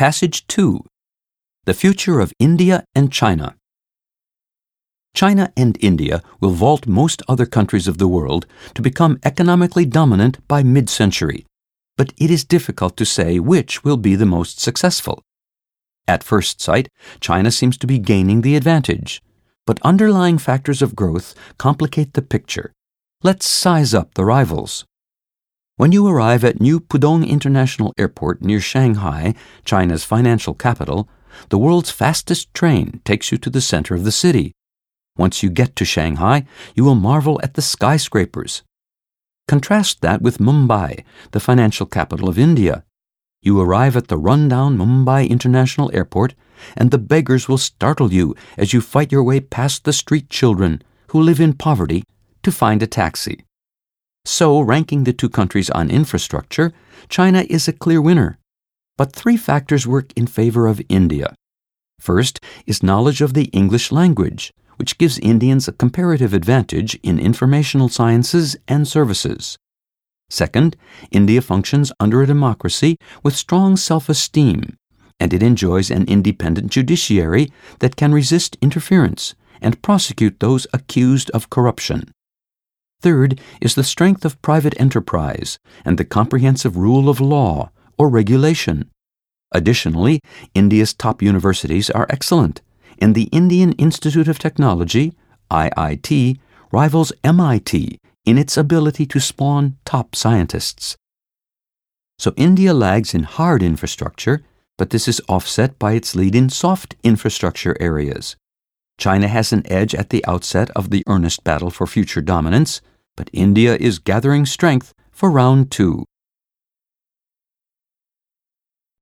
Passage 2 The Future of India and China. China and India will vault most other countries of the world to become economically dominant by mid century, but it is difficult to say which will be the most successful. At first sight, China seems to be gaining the advantage, but underlying factors of growth complicate the picture. Let's size up the rivals. When you arrive at New Pudong International Airport near Shanghai, China's financial capital, the world's fastest train takes you to the center of the city. Once you get to Shanghai, you will marvel at the skyscrapers. Contrast that with Mumbai, the financial capital of India. You arrive at the rundown Mumbai International Airport, and the beggars will startle you as you fight your way past the street children who live in poverty to find a taxi. So, ranking the two countries on infrastructure, China is a clear winner. But three factors work in favor of India. First is knowledge of the English language, which gives Indians a comparative advantage in informational sciences and services. Second, India functions under a democracy with strong self esteem, and it enjoys an independent judiciary that can resist interference and prosecute those accused of corruption. Third is the strength of private enterprise and the comprehensive rule of law or regulation. Additionally, India's top universities are excellent, and the Indian Institute of Technology, IIT, rivals MIT in its ability to spawn top scientists. So India lags in hard infrastructure, but this is offset by its lead in soft infrastructure areas. China has an edge at the outset of the earnest battle for future dominance, but India is gathering strength for round two.